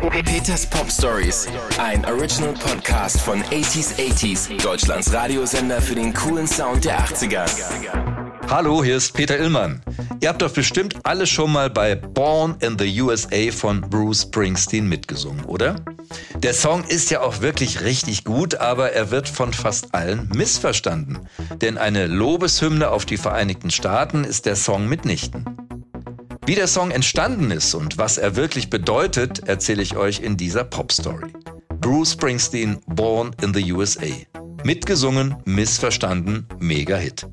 Peters Pop Stories, ein Original Podcast von 80s 80s, Deutschlands Radiosender für den coolen Sound der 80er. Hallo, hier ist Peter Illmann. Ihr habt doch bestimmt alle schon mal bei Born in the USA von Bruce Springsteen mitgesungen, oder? Der Song ist ja auch wirklich richtig gut, aber er wird von fast allen missverstanden. Denn eine Lobeshymne auf die Vereinigten Staaten ist der Song mitnichten. Wie der Song entstanden ist und was er wirklich bedeutet, erzähle ich euch in dieser Pop-Story. Bruce Springsteen, Born in the USA. Mitgesungen, missverstanden, Mega-Hit.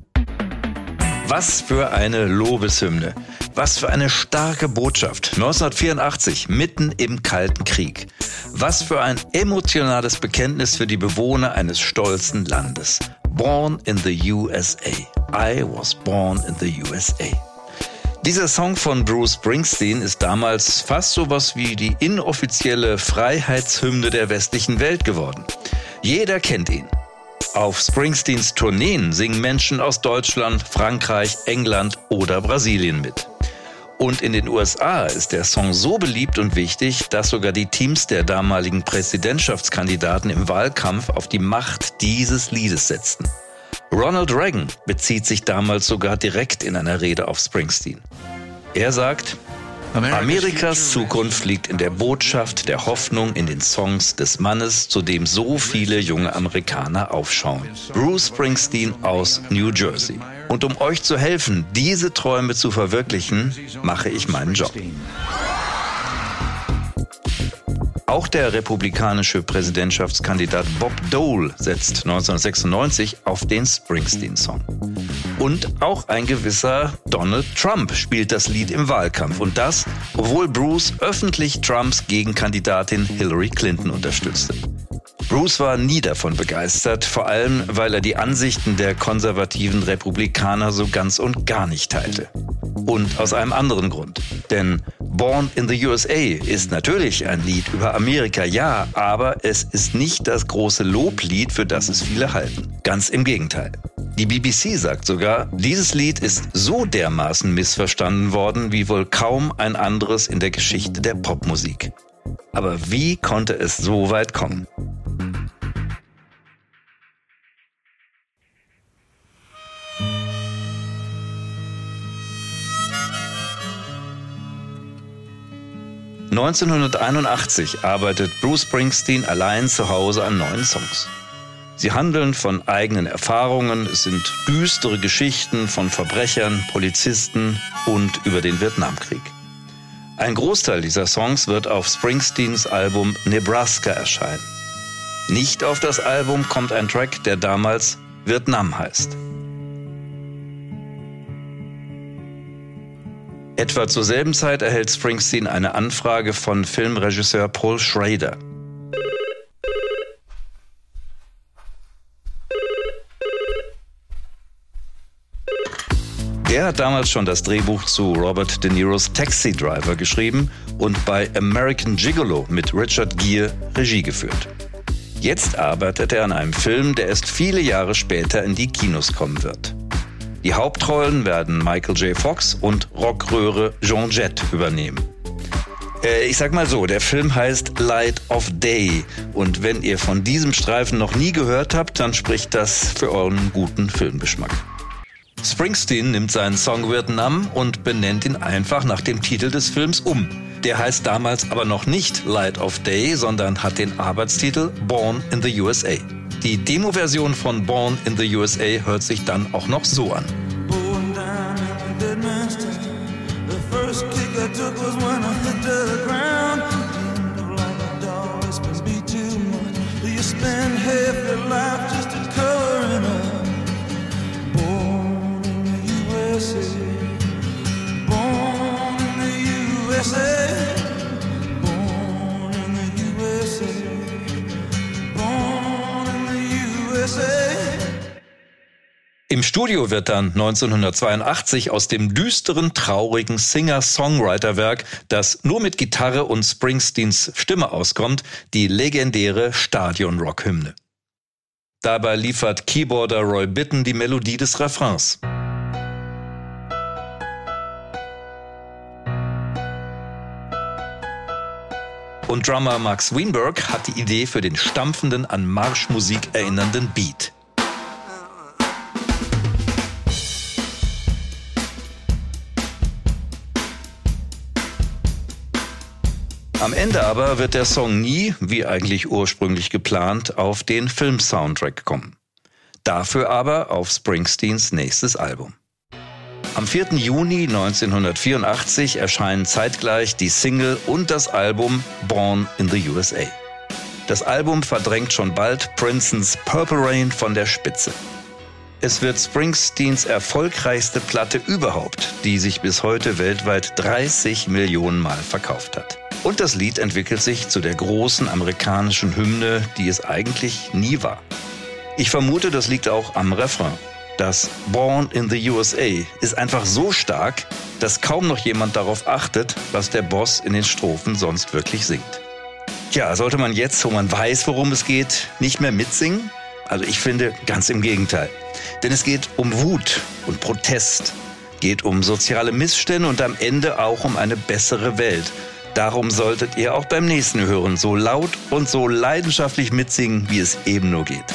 Was für eine Lobeshymne. Was für eine starke Botschaft. 1984, mitten im Kalten Krieg. Was für ein emotionales Bekenntnis für die Bewohner eines stolzen Landes. Born in the USA. I was born in the USA. Dieser Song von Bruce Springsteen ist damals fast sowas wie die inoffizielle Freiheitshymne der westlichen Welt geworden. Jeder kennt ihn. Auf Springsteens Tourneen singen Menschen aus Deutschland, Frankreich, England oder Brasilien mit. Und in den USA ist der Song so beliebt und wichtig, dass sogar die Teams der damaligen Präsidentschaftskandidaten im Wahlkampf auf die Macht dieses Liedes setzten. Ronald Reagan bezieht sich damals sogar direkt in einer Rede auf Springsteen. Er sagt, Amerikas Zukunft liegt in der Botschaft der Hoffnung in den Songs des Mannes, zu dem so viele junge Amerikaner aufschauen. Bruce Springsteen aus New Jersey. Und um euch zu helfen, diese Träume zu verwirklichen, mache ich meinen Job. Auch der republikanische Präsidentschaftskandidat Bob Dole setzt 1996 auf den Springsteen-Song. Und auch ein gewisser Donald Trump spielt das Lied im Wahlkampf. Und das, obwohl Bruce öffentlich Trumps Gegenkandidatin Hillary Clinton unterstützte. Bruce war nie davon begeistert, vor allem weil er die Ansichten der konservativen Republikaner so ganz und gar nicht teilte. Und aus einem anderen Grund. Denn Born in the USA ist natürlich ein Lied über Amerika, ja, aber es ist nicht das große Loblied, für das es viele halten. Ganz im Gegenteil. Die BBC sagt sogar, dieses Lied ist so dermaßen missverstanden worden wie wohl kaum ein anderes in der Geschichte der Popmusik. Aber wie konnte es so weit kommen? 1981 arbeitet Bruce Springsteen allein zu Hause an neuen Songs. Sie handeln von eigenen Erfahrungen, es sind düstere Geschichten von Verbrechern, Polizisten und über den Vietnamkrieg. Ein Großteil dieser Songs wird auf Springsteens Album Nebraska erscheinen. Nicht auf das Album kommt ein Track, der damals Vietnam heißt. Etwa zur selben Zeit erhält Springsteen eine Anfrage von Filmregisseur Paul Schrader. Er hat damals schon das Drehbuch zu Robert De Niros Taxi Driver geschrieben und bei American Gigolo mit Richard Gere Regie geführt. Jetzt arbeitet er an einem Film, der erst viele Jahre später in die Kinos kommen wird. Die Hauptrollen werden Michael J. Fox und Rockröhre Jean Jett übernehmen. Äh, ich sag mal so, der Film heißt Light of Day und wenn ihr von diesem Streifen noch nie gehört habt, dann spricht das für euren guten Filmgeschmack. Springsteen nimmt seinen Song Vietnam und benennt ihn einfach nach dem Titel des Films um. Der heißt damals aber noch nicht Light of Day, sondern hat den Arbeitstitel Born in the USA. Die Demo-Version von Born in the USA hört sich dann auch noch so an. spend half your life Im Studio wird dann 1982 aus dem düsteren, traurigen Singer-Songwriter-Werk, das nur mit Gitarre und Springsteens Stimme auskommt, die legendäre Stadion-Rock-Hymne. Dabei liefert Keyboarder Roy Bitten die Melodie des Refrains. Und Drummer Max Wienberg hat die Idee für den stampfenden, an Marschmusik erinnernden Beat. Am Ende aber wird der Song nie, wie eigentlich ursprünglich geplant, auf den Film-Soundtrack kommen. Dafür aber auf Springsteens nächstes Album. Am 4. Juni 1984 erscheinen zeitgleich die Single und das Album Born in the USA. Das Album verdrängt schon bald Princens Purple Rain von der Spitze. Es wird Springsteens erfolgreichste Platte überhaupt, die sich bis heute weltweit 30 Millionen Mal verkauft hat. Und das Lied entwickelt sich zu der großen amerikanischen Hymne, die es eigentlich nie war. Ich vermute, das liegt auch am Refrain. Das Born in the USA ist einfach so stark, dass kaum noch jemand darauf achtet, was der Boss in den Strophen sonst wirklich singt. Tja, sollte man jetzt, wo man weiß, worum es geht, nicht mehr mitsingen? Also ich finde ganz im Gegenteil. Denn es geht um Wut und Protest, geht um soziale Missstände und am Ende auch um eine bessere Welt. Darum solltet ihr auch beim nächsten Hören so laut und so leidenschaftlich mitsingen, wie es eben nur geht.